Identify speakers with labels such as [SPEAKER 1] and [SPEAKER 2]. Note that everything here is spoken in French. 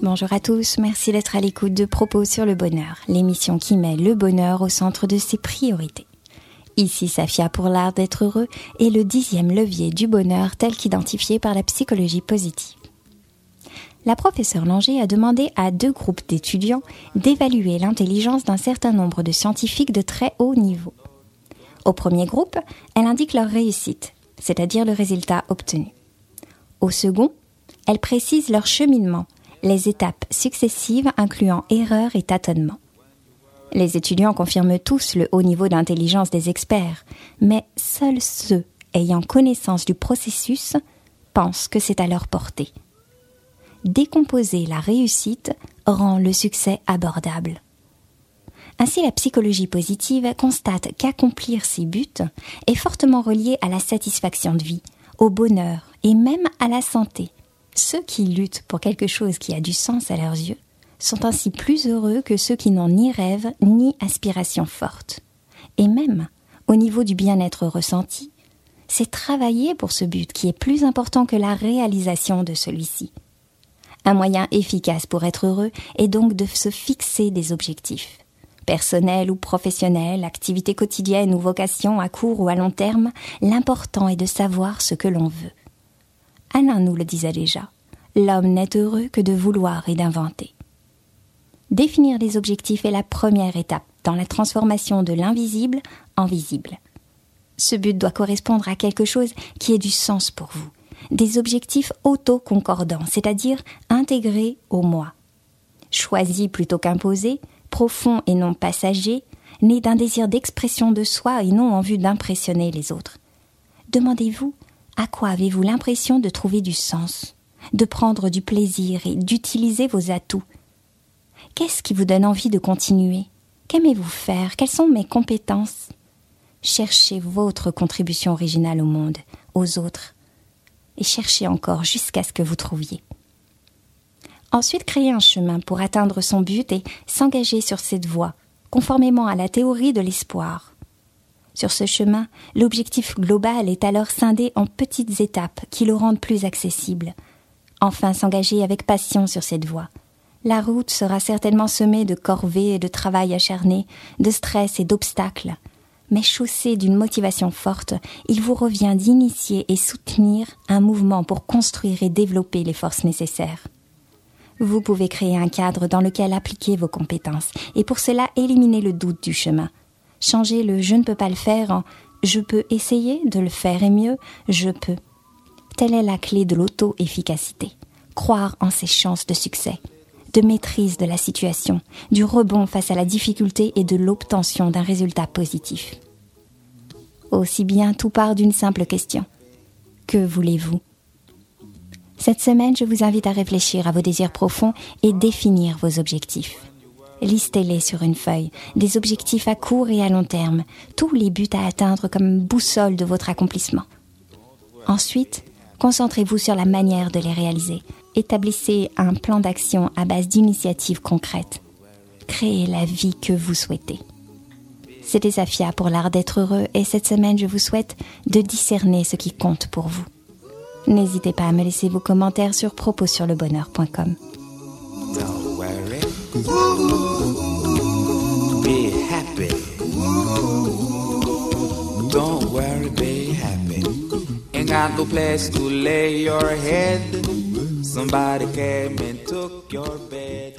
[SPEAKER 1] Bonjour à tous, merci d'être à l'écoute de Propos sur le bonheur, l'émission qui met le bonheur au centre de ses priorités. Ici Safia pour l'art d'être heureux et le dixième levier du bonheur tel qu'identifié par la psychologie positive. La professeure Langer a demandé à deux groupes d'étudiants d'évaluer l'intelligence d'un certain nombre de scientifiques de très haut niveau. Au premier groupe, elle indique leur réussite, c'est-à-dire le résultat obtenu. Au second, elle précise leur cheminement, les étapes successives incluant erreurs et tâtonnements. Les étudiants confirment tous le haut niveau d'intelligence des experts, mais seuls ceux ayant connaissance du processus pensent que c'est à leur portée. Décomposer la réussite rend le succès abordable. Ainsi, la psychologie positive constate qu'accomplir ses buts est fortement relié à la satisfaction de vie, au bonheur et même à la santé. Ceux qui luttent pour quelque chose qui a du sens à leurs yeux sont ainsi plus heureux que ceux qui n'ont ni rêve ni aspiration forte. Et même, au niveau du bien-être ressenti, c'est travailler pour ce but qui est plus important que la réalisation de celui-ci. Un moyen efficace pour être heureux est donc de se fixer des objectifs. Personnels ou professionnels, activités quotidiennes ou vocations à court ou à long terme, l'important est de savoir ce que l'on veut. Alain nous le disait déjà. L'homme n'est heureux que de vouloir et d'inventer. Définir les objectifs est la première étape dans la transformation de l'invisible en visible. Ce but doit correspondre à quelque chose qui ait du sens pour vous. Des objectifs auto-concordants, c'est-à-dire intégrés au moi. Choisis plutôt qu'imposés, profonds et non passagers, nés d'un désir d'expression de soi et non en vue d'impressionner les autres. Demandez-vous à quoi avez-vous l'impression de trouver du sens, de prendre du plaisir et d'utiliser vos atouts? Qu'est-ce qui vous donne envie de continuer? Qu'aimez-vous faire? Quelles sont mes compétences? Cherchez votre contribution originale au monde, aux autres, et cherchez encore jusqu'à ce que vous trouviez. Ensuite, créez un chemin pour atteindre son but et s'engager sur cette voie, conformément à la théorie de l'espoir. Sur ce chemin, l'objectif global est alors scindé en petites étapes qui le rendent plus accessible. Enfin, s'engager avec passion sur cette voie. La route sera certainement semée de corvées et de travail acharné, de stress et d'obstacles. Mais chaussée d'une motivation forte, il vous revient d'initier et soutenir un mouvement pour construire et développer les forces nécessaires. Vous pouvez créer un cadre dans lequel appliquer vos compétences et pour cela éliminer le doute du chemin changer le je ne peux pas le faire en je peux essayer de le faire et mieux, je peux. Telle est la clé de l'auto-efficacité. Croire en ses chances de succès, de maîtrise de la situation, du rebond face à la difficulté et de l'obtention d'un résultat positif. Aussi bien tout part d'une simple question. Que voulez-vous? Cette semaine, je vous invite à réfléchir à vos désirs profonds et définir vos objectifs. Listez-les sur une feuille, des objectifs à court et à long terme, tous les buts à atteindre comme boussole de votre accomplissement. Ensuite, concentrez-vous sur la manière de les réaliser. Établissez un plan d'action à base d'initiatives concrètes. Créez la vie que vous souhaitez. C'était Safia pour l'art d'être heureux et cette semaine je vous souhaite de discerner ce qui compte pour vous. N'hésitez pas à me laisser vos commentaires sur
[SPEAKER 2] happy. Don't worry, be happy. Got no place to lay your head. Somebody came and took your bed.